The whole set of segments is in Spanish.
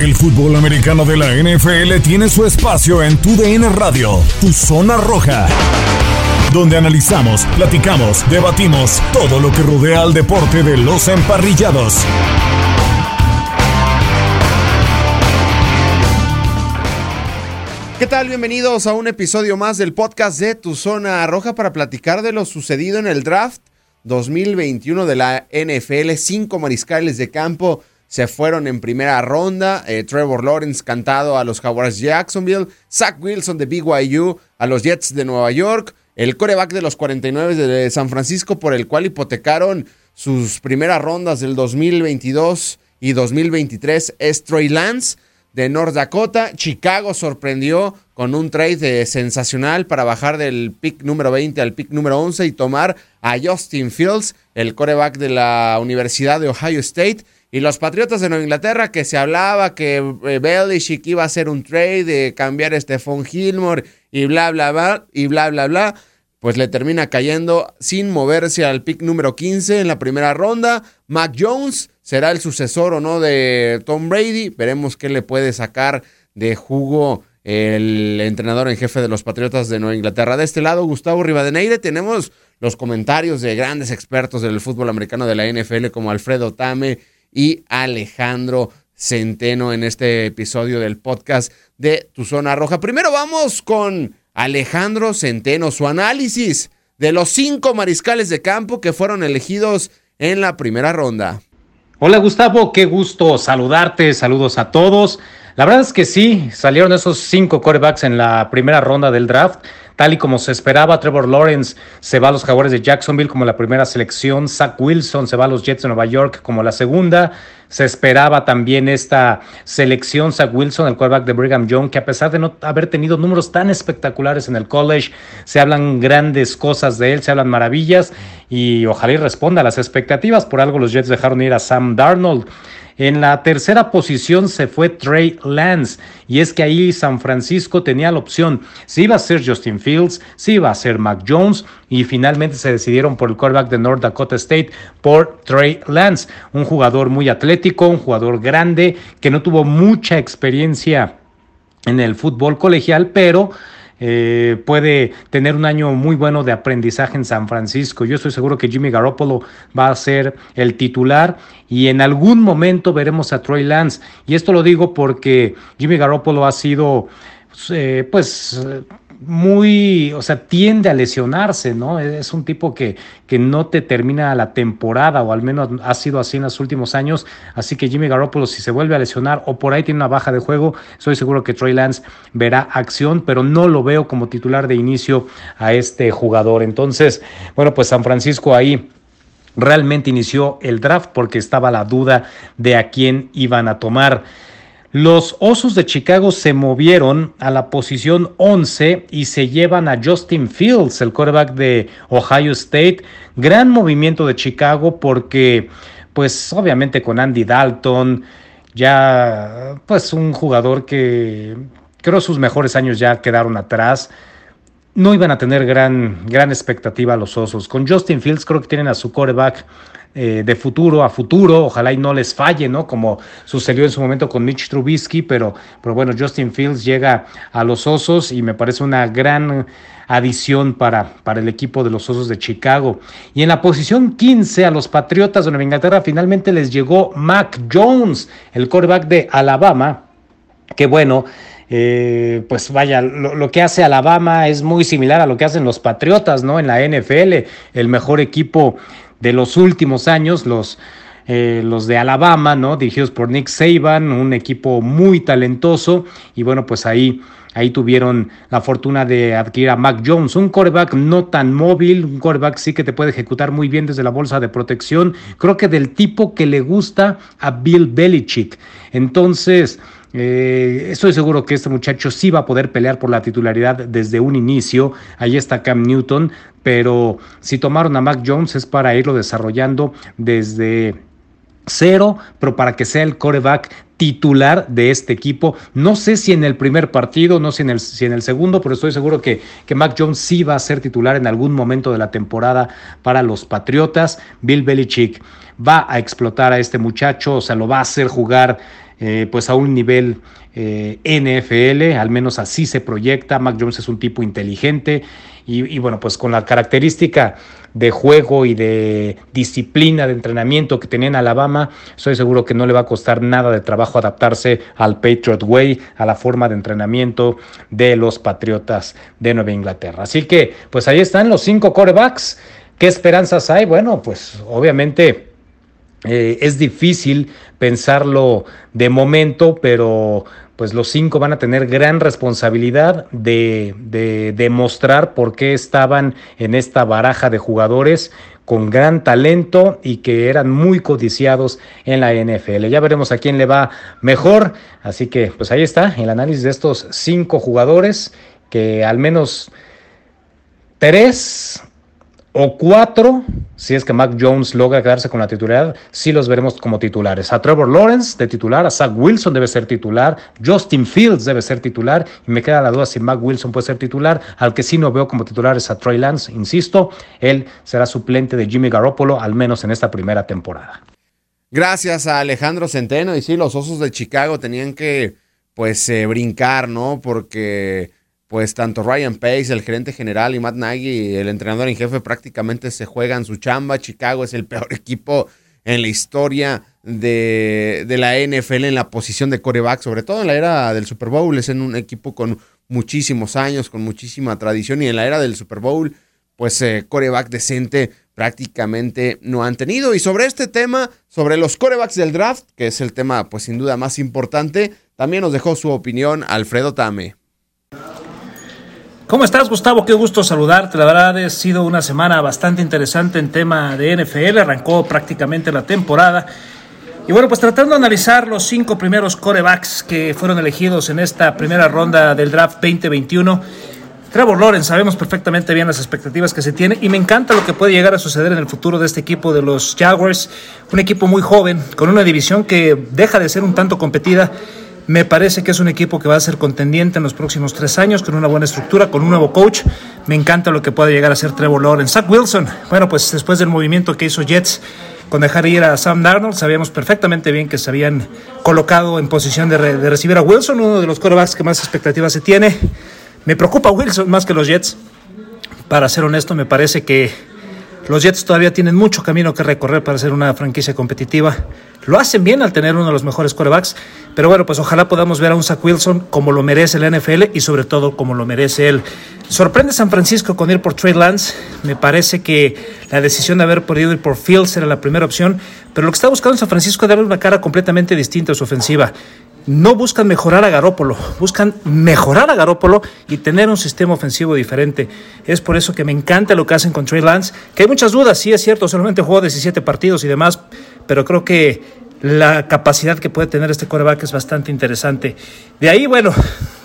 El fútbol americano de la NFL tiene su espacio en Tu DN Radio, Tu Zona Roja, donde analizamos, platicamos, debatimos todo lo que rodea al deporte de los emparrillados. ¿Qué tal? Bienvenidos a un episodio más del podcast de Tu Zona Roja para platicar de lo sucedido en el draft 2021 de la NFL. Cinco mariscales de campo se fueron en primera ronda. Eh, Trevor Lawrence cantado a los Jaguars Jacksonville. Zach Wilson de BYU a los Jets de Nueva York. El coreback de los 49 de San Francisco por el cual hipotecaron sus primeras rondas del 2022 y 2023 es Trey Lance de North Dakota. Chicago sorprendió con un trade sensacional para bajar del pick número 20 al pick número 11 y tomar a Justin Fields, el coreback de la Universidad de Ohio State. Y los Patriotas de Nueva Inglaterra, que se hablaba que eh, Belichick iba a hacer un trade de cambiar a Stephon Gilmore y bla, bla, bla, y bla, bla, bla, pues le termina cayendo sin moverse al pick número 15 en la primera ronda. Mac Jones será el sucesor o no de Tom Brady. Veremos qué le puede sacar de jugo el entrenador en jefe de los Patriotas de Nueva Inglaterra. De este lado, Gustavo Rivadeneire, tenemos los comentarios de grandes expertos del fútbol americano de la NFL como Alfredo Tame y Alejandro Centeno en este episodio del podcast de Tu Zona Roja. Primero vamos con Alejandro Centeno, su análisis de los cinco mariscales de campo que fueron elegidos en la primera ronda. Hola Gustavo, qué gusto saludarte, saludos a todos. La verdad es que sí, salieron esos cinco corebacks en la primera ronda del draft. Tal y como se esperaba, Trevor Lawrence se va a los Jaguares de Jacksonville como la primera selección, Zach Wilson se va a los Jets de Nueva York como la segunda. Se esperaba también esta selección, Zach Wilson, el quarterback de Brigham Young, que a pesar de no haber tenido números tan espectaculares en el college, se hablan grandes cosas de él, se hablan maravillas y ojalá responda a las expectativas. Por algo los Jets dejaron ir a Sam Darnold. En la tercera posición se fue Trey Lance y es que ahí San Francisco tenía la opción. Si iba a ser Justin Fields, si iba a ser Mac Jones y finalmente se decidieron por el quarterback de North Dakota State por Trey Lance, un jugador muy atlético, un jugador grande que no tuvo mucha experiencia en el fútbol colegial, pero eh, puede tener un año muy bueno de aprendizaje en San Francisco. Yo estoy seguro que Jimmy Garoppolo va a ser el titular y en algún momento veremos a Troy Lance. Y esto lo digo porque Jimmy Garoppolo ha sido, eh, pues, muy, o sea, tiende a lesionarse, ¿no? Es un tipo que, que no te termina la temporada, o al menos ha sido así en los últimos años. Así que Jimmy Garoppolo, si se vuelve a lesionar o por ahí tiene una baja de juego, estoy seguro que Troy Lance verá acción, pero no lo veo como titular de inicio a este jugador. Entonces, bueno, pues San Francisco ahí realmente inició el draft porque estaba la duda de a quién iban a tomar. Los Osos de Chicago se movieron a la posición 11 y se llevan a Justin Fields, el quarterback de Ohio State. Gran movimiento de Chicago porque, pues obviamente con Andy Dalton, ya pues un jugador que creo sus mejores años ya quedaron atrás. No iban a tener gran, gran expectativa los Osos. Con Justin Fields creo que tienen a su quarterback eh, de futuro a futuro, ojalá y no les falle, ¿no? Como sucedió en su momento con Mitch Trubisky, pero, pero bueno, Justin Fields llega a los Osos y me parece una gran adición para, para el equipo de los Osos de Chicago. Y en la posición 15 a los Patriotas de Nueva Inglaterra finalmente les llegó Mac Jones, el quarterback de Alabama, que bueno, eh, pues vaya, lo, lo, que hace Alabama es muy similar a lo que hacen los Patriotas, ¿no? En la NFL, el mejor equipo de los últimos años, los eh, los de Alabama, ¿no? Dirigidos por Nick Saban, un equipo muy talentoso. Y bueno, pues ahí Ahí tuvieron la fortuna de adquirir a Mac Jones, un coreback no tan móvil, un coreback sí que te puede ejecutar muy bien desde la bolsa de protección. Creo que del tipo que le gusta a Bill Belichick. Entonces, eh, estoy seguro que este muchacho sí va a poder pelear por la titularidad desde un inicio. Ahí está Cam Newton, pero si tomaron a Mac Jones es para irlo desarrollando desde cero, pero para que sea el coreback titular de este equipo. No sé si en el primer partido, no sé si en el, si en el segundo, pero estoy seguro que, que Mac Jones sí va a ser titular en algún momento de la temporada para los Patriotas. Bill Belichick va a explotar a este muchacho, o sea, lo va a hacer jugar eh, pues a un nivel eh, NFL, al menos así se proyecta. Mac Jones es un tipo inteligente y, bueno, pues con la característica de juego y de disciplina de entrenamiento que tenía en Alabama, estoy seguro que no le va a costar nada de trabajo adaptarse al Patriot Way, a la forma de entrenamiento de los Patriotas de Nueva Inglaterra. Así que, pues ahí están los cinco corebacks. ¿Qué esperanzas hay? Bueno, pues obviamente eh, es difícil pensarlo de momento, pero pues los cinco van a tener gran responsabilidad de, demostrar por qué estaban en esta baraja de jugadores con gran talento y que eran muy codiciados en la NFL. Ya veremos a quién le va mejor. Así que pues ahí está el análisis de estos cinco jugadores que al menos tres o cuatro, si es que Mac Jones logra quedarse con la titularidad, sí los veremos como titulares. A Trevor Lawrence de titular, a Zach Wilson debe ser titular, Justin Fields debe ser titular, y me queda la duda si Mac Wilson puede ser titular. Al que sí no veo como titular es a Troy Lance, insisto, él será suplente de Jimmy Garoppolo, al menos en esta primera temporada. Gracias a Alejandro Centeno, y sí, los Osos de Chicago tenían que, pues, eh, brincar, ¿no? Porque pues tanto Ryan Pace, el gerente general, y Matt Nagy, el entrenador en jefe, prácticamente se juegan su chamba. Chicago es el peor equipo en la historia de, la NFL en la posición de coreback, sobre todo en la era del Super Bowl. Es en un equipo con muchísimos años, con muchísima tradición, y en la era del Super Bowl, pues eh, coreback decente prácticamente no han tenido. Y sobre este tema, sobre los corebacks del draft, que es el tema, pues sin duda más importante, también nos dejó su opinión Alfredo Tame. ¿Cómo estás, Gustavo? Qué gusto saludarte. La verdad ha sido una semana bastante interesante en tema de NFL. Arrancó prácticamente la temporada. Y bueno, pues tratando de analizar los cinco primeros corebacks que fueron elegidos en esta primera ronda del draft 2021. Trevor Lawrence, sabemos perfectamente bien las expectativas que se tiene y me encanta lo que puede llegar a suceder en el futuro de este equipo de los Jaguars. Un equipo muy joven, con una división que deja de ser un tanto competida me parece que es un equipo que va a ser contendiente en los próximos tres años, con una buena estructura, con un nuevo coach. Me encanta lo que puede llegar a ser Trevor Lawrence. Zach Wilson, bueno, pues después del movimiento que hizo Jets con dejar ir a Sam Darnold, sabíamos perfectamente bien que se habían colocado en posición de, recibir a Wilson, uno de los quarterbacks que más expectativas se tiene. Me preocupa Wilson más que los Jets. Para ser honesto, me parece que los Jets todavía tienen mucho camino que recorrer para ser una franquicia competitiva. Lo hacen bien al tener uno de los mejores quarterbacks, pero bueno, pues ojalá podamos ver a un Zach Wilson como lo merece el NFL y sobre todo como lo merece él. Sorprende San Francisco con ir por Trey Lance. Me parece que la decisión de haber podido ir por Fields era la primera opción, pero lo que está buscando San Francisco es darle una cara completamente distinta a su ofensiva. No buscan mejorar a Garópolo, buscan mejorar a Garópolo y tener un sistema ofensivo diferente. Es por eso que me encanta lo que hacen con Trey Lance, que hay muchas dudas, sí es cierto, solamente jugó 17 partidos y demás, pero creo que la capacidad que puede tener este coreback es bastante interesante. De ahí, bueno,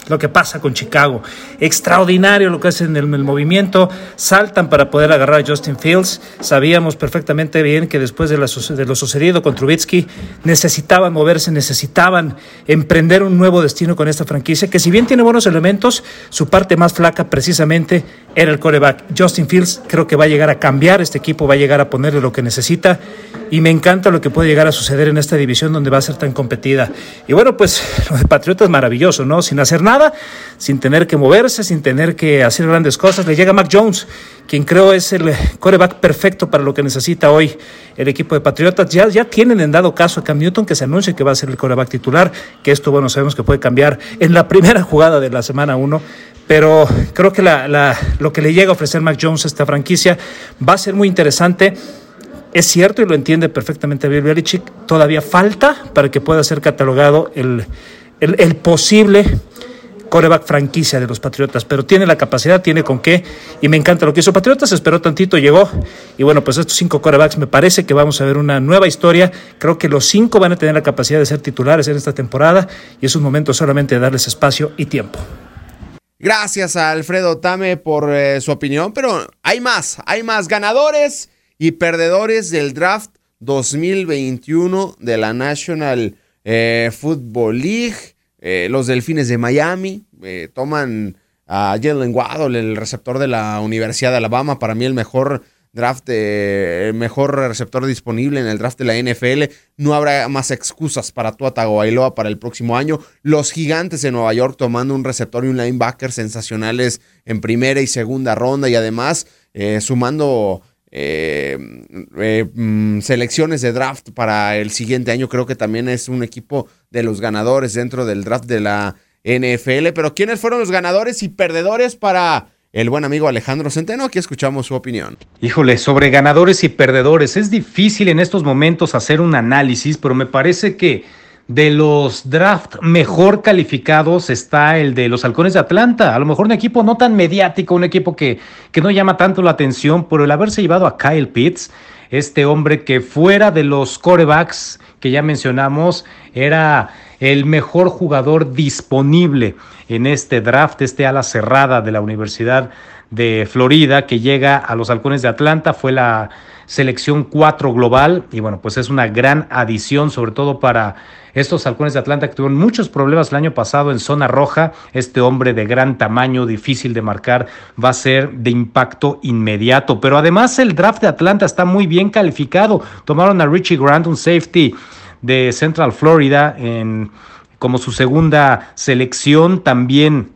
lo que pasa con Chicago. Extraordinario lo que hacen en el, movimiento. Saltan para poder agarrar a Justin Fields. Sabíamos perfectamente bien que después de, de lo sucedido con Trubitsky, necesitaban moverse, necesitaban emprender un nuevo destino con esta franquicia, que si bien tiene buenos elementos, su parte más flaca precisamente era el coreback. Justin Fields creo que va a llegar a cambiar este equipo, va a llegar a ponerle lo que necesita y me encanta lo que puede llegar a suceder en esta división donde va a ser tan competida. Y bueno, pues lo de Patriota es maravilloso, ¿no? Sin hacer nada, sin tener que moverse, sin tener que hacer grandes cosas, le llega Mac Jones, quien creo es el coreback perfecto para lo que necesita hoy el equipo de Patriotas. Ya, ya tienen en dado caso a Cam Newton que se anuncia que va a ser el coreback titular, que esto, bueno, sabemos que puede cambiar en la primera jugada de la semana 1, pero creo que la, lo que le llega a ofrecer Mac Jones a esta franquicia va a ser muy interesante es cierto y lo entiende perfectamente Bill Belichick, todavía falta para que pueda ser catalogado el, el, posible coreback franquicia de los Patriotas, pero tiene la capacidad, tiene con qué, y me encanta lo que hizo Patriotas, esperó tantito, llegó, y bueno, pues estos cinco corebacks me parece que vamos a ver una nueva historia, creo que los cinco van a tener la capacidad de ser titulares en esta temporada, y es un momento solamente de darles espacio y tiempo. Gracias a Alfredo Tame por eh, su opinión, pero hay más, hay más ganadores y perdedores del draft 2021 de la National eh, Football League. Eh, los Delfines de Miami eh, toman a Jalen Waddle, el receptor de la Universidad de Alabama, para mí el mejor draft, el mejor receptor disponible en el draft de la NFL. No habrá más excusas para Tua Tagovailoa para el próximo año. Los Gigantes de Nueva York tomando un receptor y un linebacker sensacionales en primera y segunda ronda y además sumando eh, eh, mm, selecciones de draft para el siguiente año. Creo que también es un equipo de los ganadores dentro del draft de la NFL. Pero ¿quiénes fueron los ganadores y perdedores para el buen amigo Alejandro Centeno? Aquí escuchamos su opinión. Híjole, sobre ganadores y perdedores. Es difícil en estos momentos hacer un análisis, pero me parece que de los draft mejor calificados está el de los Halcones de Atlanta. A lo mejor un equipo no tan mediático, un equipo que, que no llama tanto la atención, pero el haberse llevado a Kyle Pitts, este hombre que fuera de los corebacks que ya mencionamos, era el mejor jugador disponible en este draft, este ala cerrada de la Universidad de Florida que llega a los Halcones de Atlanta, fue la selección 4 global y bueno, pues es una gran adición sobre todo para estos halcones de Atlanta que tuvieron muchos problemas el año pasado en zona roja. Este hombre de gran tamaño, difícil de marcar, va a ser de impacto inmediato. Pero además el draft de Atlanta está muy bien calificado. Tomaron a Richie Grant, un safety de Central Florida, en, como su segunda selección. También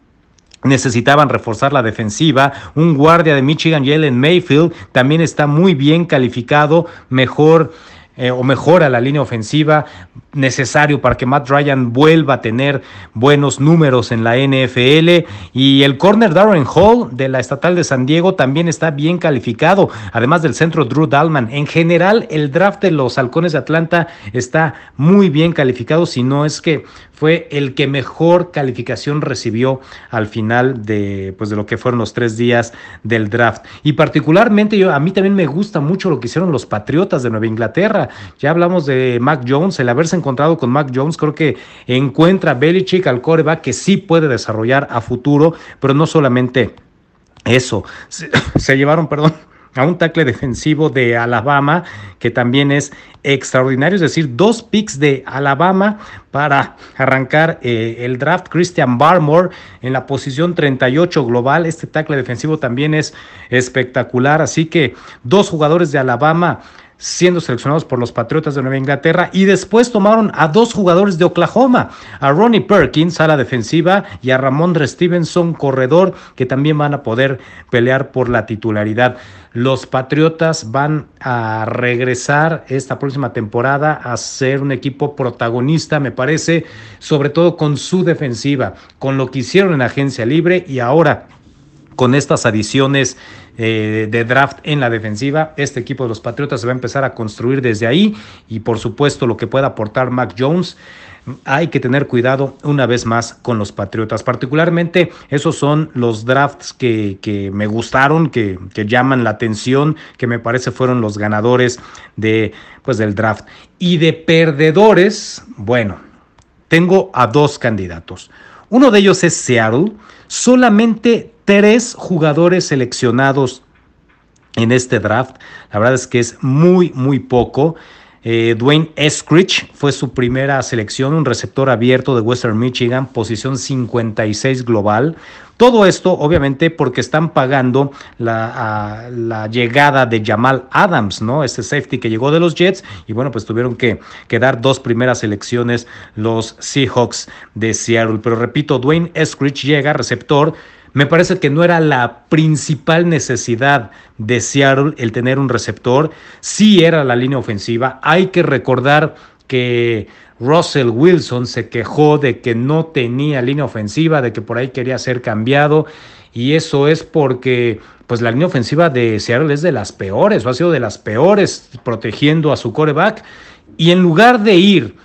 necesitaban reforzar la defensiva. Un guardia de Michigan, Jalen Mayfield, también está muy bien calificado, mejor eh, o mejora la línea ofensiva necesario para que Matt Ryan vuelva a tener buenos números en la NFL. Y el corner Darren Hall de la Estatal de San Diego también está bien calificado, además del centro Drew Dalman. En general, el draft de los Halcones de Atlanta está muy bien calificado, si no es que fue el que mejor calificación recibió al final de, pues, de lo que fueron los tres días del draft. Y particularmente yo, a mí también me gusta mucho lo que hicieron los Patriotas de Nueva Inglaterra. Ya hablamos de Mac Jones, el haberse encontrado con Mac Jones, creo que encuentra Belichick al coreback que sí puede desarrollar a futuro, pero no solamente eso, se llevaron, perdón, a un tackle defensivo de Alabama que también es extraordinario, es decir, dos picks de Alabama para arrancar eh, el draft. Christian Barmore en la posición 38 global, este tackle defensivo también es espectacular, así que dos jugadores de Alabama siendo seleccionados por los Patriotas de Nueva Inglaterra y después tomaron a dos jugadores de Oklahoma, a Ronnie Perkins a la defensiva y a Ramondre Stevenson, corredor, que también van a poder pelear por la titularidad. Los Patriotas van a regresar esta próxima temporada a ser un equipo protagonista, me parece, sobre todo con su defensiva, con lo que hicieron en agencia libre y ahora con estas adiciones eh, de draft en la defensiva. Este equipo de los Patriotas se va a empezar a construir desde ahí y por supuesto lo que pueda aportar Mac Jones. Hay que tener cuidado una vez más con los Patriotas. Particularmente esos son los drafts que, me gustaron, que, que, llaman la atención, que me parece fueron los ganadores de, pues, del draft. Y de perdedores, bueno, tengo a dos candidatos. Uno de ellos es Seattle. Solamente tres jugadores seleccionados en este draft. La verdad es que es muy, muy poco. Eh, Dwayne Eskridge fue su primera selección, un receptor abierto de Western Michigan, posición 56 global. Todo esto, obviamente, porque están pagando la, llegada de Jamal Adams, ¿no? Este safety que llegó de los Jets. Y bueno, pues tuvieron que, que dar dos primeras selecciones los Seahawks de Seattle. Pero repito, Dwayne Eskridge llega, receptor me parece que no era la principal necesidad de Seattle el tener un receptor. Sí era la línea ofensiva. Hay que recordar que Russell Wilson se quejó de que no tenía línea ofensiva, de que por ahí quería ser cambiado. Y eso es porque pues la línea ofensiva de Seattle es de las peores, o ha sido de las peores protegiendo a su coreback. Y en lugar de ir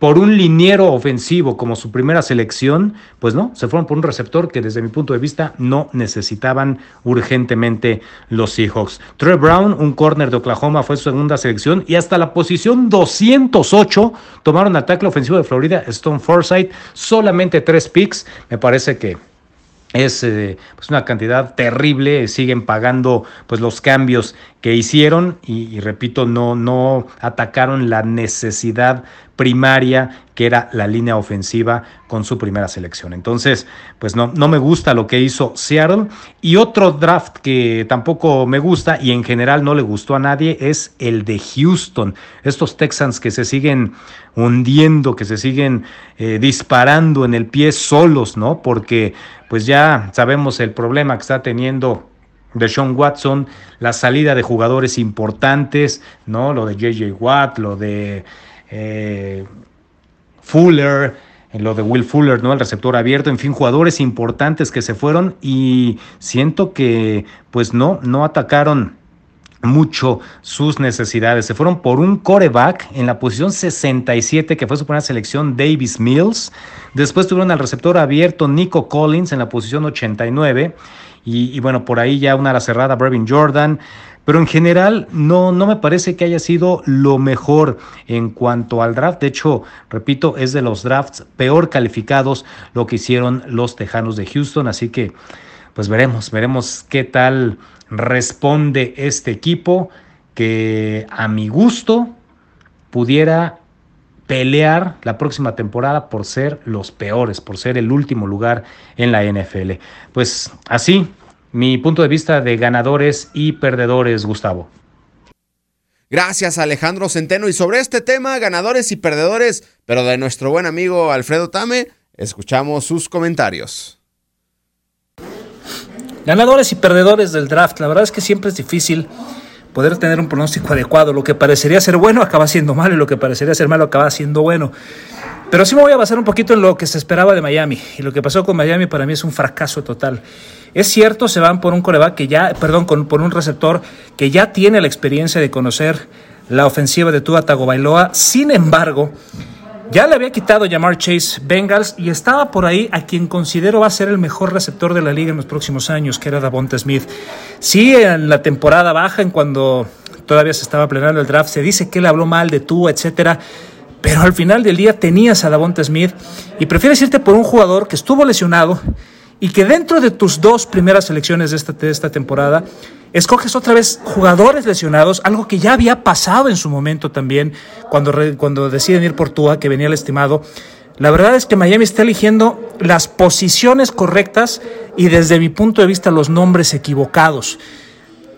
por un liniero ofensivo como su primera selección, pues no, se fueron por un receptor que desde mi punto de vista no necesitaban urgentemente los Seahawks. Trey Brown, un corner de Oklahoma, fue su segunda selección y hasta la posición 208 tomaron ataque ofensivo de Florida, Stone Forsythe, solamente tres picks, me parece que es eh, pues una cantidad terrible, siguen pagando pues los cambios que hicieron y, repito, no, no atacaron la necesidad primaria que era la línea ofensiva con su primera selección. Entonces, pues no, no me gusta lo que hizo Seattle. Y otro draft que tampoco me gusta y en general no le gustó a nadie es el de Houston. Estos Texans que se siguen hundiendo, que se siguen eh, disparando en el pie solos, ¿no? Porque pues ya sabemos el problema que está teniendo de Sean Watson, la salida de jugadores importantes, ¿no? Lo de JJ Watt, lo de eh, Fuller, lo de Will Fuller, ¿no? El receptor abierto, en fin, jugadores importantes que se fueron y siento que pues no, no atacaron mucho sus necesidades. Se fueron por un coreback en la posición 67, que fue su primera selección, Davis Mills. Después tuvieron al receptor abierto Nico Collins en la posición 89. Y, bueno, por ahí ya una la cerrada, Brevin Jordan. Pero en general no, no me parece que haya sido lo mejor en cuanto al draft. De hecho, repito, es de los drafts peor calificados lo que hicieron los Tejanos de Houston. Así que, pues veremos, veremos qué tal responde este equipo que a mi gusto pudiera pelear la próxima temporada por ser los peores, por ser el último lugar en la NFL. Pues así, mi punto de vista de ganadores y perdedores, Gustavo. Gracias Alejandro Centeno. Y sobre este tema, ganadores y perdedores, pero de nuestro buen amigo Alfredo Tame, escuchamos sus comentarios. Ganadores y perdedores del draft. La verdad es que siempre es difícil poder tener un pronóstico adecuado. Lo que parecería ser bueno acaba siendo malo y lo que parecería ser malo acaba siendo bueno. Pero sí me voy a basar un poquito en lo que se esperaba de Miami. Y lo que pasó con Miami para mí es un fracaso total. Es cierto, se van por un coreback que ya, perdón, por un receptor que ya tiene la experiencia de conocer la ofensiva de Tua Tagovailoa. Sin embargo, ya le había quitado llamar Chase Bengals y estaba por ahí a quien considero va a ser el mejor receptor de la liga en los próximos años, que era Davonte Smith. Sí, en la temporada baja, en cuando todavía se estaba planeando el draft, se dice que él habló mal de tú, etcétera. Pero al final del día tenías a Davonte Smith y prefieres irte por un jugador que estuvo lesionado y que dentro de tus dos primeras selecciones de esta, de esta temporada escoges otra vez jugadores lesionados, algo que ya había pasado en su momento también cuando, cuando deciden ir por Tua, que venía el estimado. La verdad es que Miami está eligiendo las posiciones correctas y desde mi punto de vista los nombres equivocados.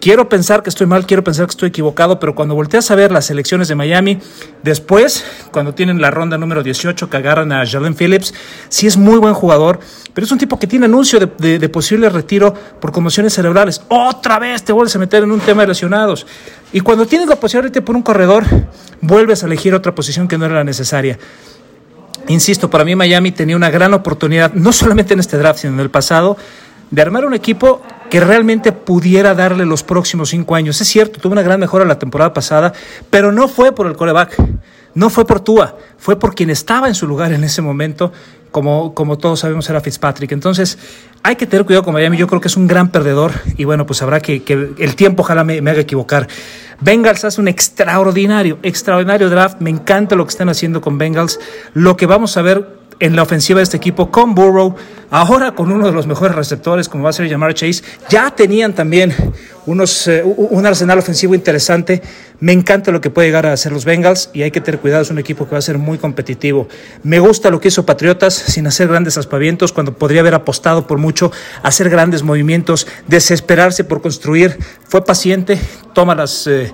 Quiero pensar que estoy mal, quiero pensar que estoy equivocado, pero cuando volteas a ver las elecciones de Miami, después, cuando tienen la ronda número 18 que agarran a Jalen Phillips, sí es muy buen jugador, pero es un tipo que tiene anuncio de, posible retiro por conmociones cerebrales. Otra vez te vuelves a meter en un tema de lesionados. Y cuando tienes la posibilidad de irte por un corredor, vuelves a elegir otra posición que no era la necesaria. Insisto, para mí Miami tenía una gran oportunidad, no solamente en este draft, sino en el pasado, de armar un equipo que realmente pudiera darle los próximos cinco años. Es cierto, tuvo una gran mejora la temporada pasada, pero no fue por el coreback, no fue por Tua, fue por quien estaba en su lugar en ese momento, como, como todos sabemos era Fitzpatrick. Entonces, hay que tener cuidado con Miami, yo creo que es un gran perdedor y bueno, pues habrá que, que el tiempo ojalá me, me haga equivocar. Bengals hace un extraordinario, extraordinario draft, me encanta lo que están haciendo con Bengals, lo que vamos a ver en la ofensiva de este equipo con Burrow, ahora con uno de los mejores receptores como va a ser llamar Chase, ya tenían también unos, eh, un arsenal ofensivo interesante. Me encanta lo que puede llegar a hacer los Bengals y hay que tener cuidado, es un equipo que va a ser muy competitivo. Me gusta lo que hizo Patriotas sin hacer grandes aspavientos cuando podría haber apostado por mucho, hacer grandes movimientos, desesperarse por construir. Fue paciente, toma las eh,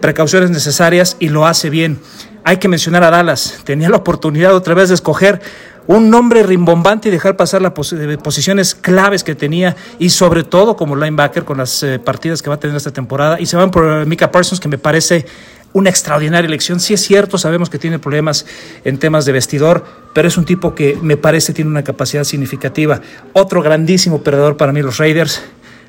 precauciones necesarias y lo hace bien. Hay que mencionar a Dallas. Tenía la oportunidad otra vez de escoger un nombre rimbombante y dejar pasar las posiciones claves que tenía y sobre todo como linebacker con las eh, partidas que va a tener esta temporada y se van por Mika Parsons que me parece una extraordinaria elección. Sí es cierto, sabemos que tiene problemas en temas de vestidor, pero es un tipo que me parece tiene una capacidad significativa. Otro grandísimo perdedor para mí, los Raiders.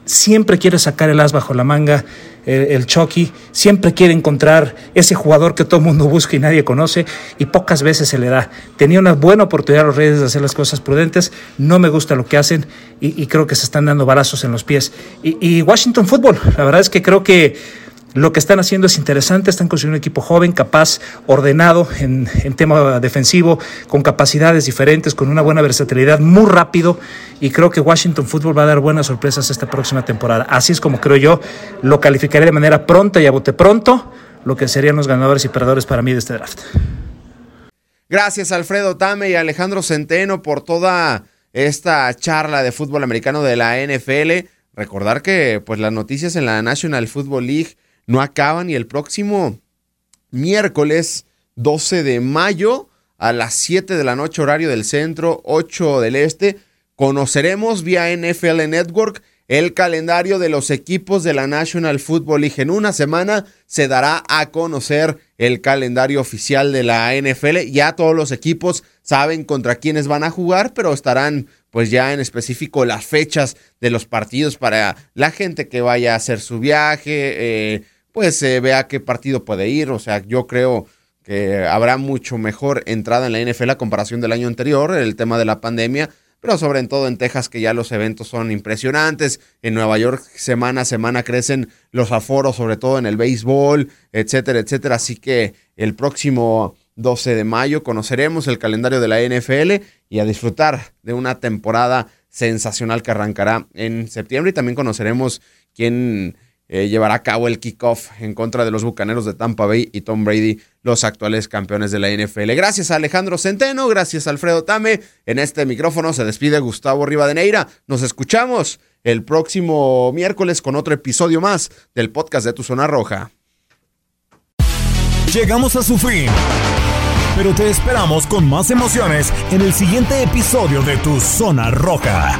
Siempre quiere sacar el as bajo la manga, el, Chucky. Siempre quiere encontrar ese jugador que todo el mundo busca y nadie conoce, y pocas veces se le da. Tenía una buena oportunidad a los Raiders de hacer las cosas prudentes. No me gusta lo que hacen y, creo que se están dando balazos en los pies. Y, y Washington Football, la verdad es que creo que lo que están haciendo es interesante, están construyendo un equipo joven, capaz, ordenado en, tema defensivo, con capacidades diferentes, con una buena versatilidad, muy rápido y creo que Washington Football va a dar buenas sorpresas esta próxima temporada. Así es como creo yo, lo calificaré de manera pronta y a bote pronto, lo que serían los ganadores y perdedores para mí de este draft. Gracias Alfredo Tame y Alejandro Centeno por toda esta charla de fútbol americano de la NFL. Recordar que pues las noticias en la National Football League no acaban y el próximo miércoles 12 de mayo a las 7 de la noche horario del centro, 8 del este, conoceremos vía NFL Network el calendario de los equipos de la National Football League. En una semana se dará a conocer el calendario oficial de la NFL. Ya todos los equipos saben contra quiénes van a jugar, pero estarán pues ya en específico las fechas de los partidos para la gente que vaya a hacer su viaje. Eh, pues se vea qué partido puede ir. O sea, yo creo que habrá mucho mejor entrada en la NFL a comparación del año anterior, el tema de la pandemia, pero sobre todo en Texas que ya los eventos son impresionantes. En Nueva York semana a semana crecen los aforos, sobre todo en el béisbol, etcétera, etcétera. Así que el próximo 12 de mayo conoceremos el calendario de la NFL y a disfrutar de una temporada sensacional que arrancará en septiembre y también conoceremos quién eh, llevará a cabo el kickoff en contra de los Bucaneros de Tampa Bay y Tom Brady, los actuales campeones de la NFL. Gracias a Alejandro Centeno, gracias a Alfredo Tame. En este micrófono se despide Gustavo Rivadeneira. Nos escuchamos el próximo miércoles con otro episodio más del podcast de Tu Zona Roja. Llegamos a su fin, pero te esperamos con más emociones en el siguiente episodio de Tu Zona Roja.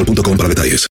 para detalles.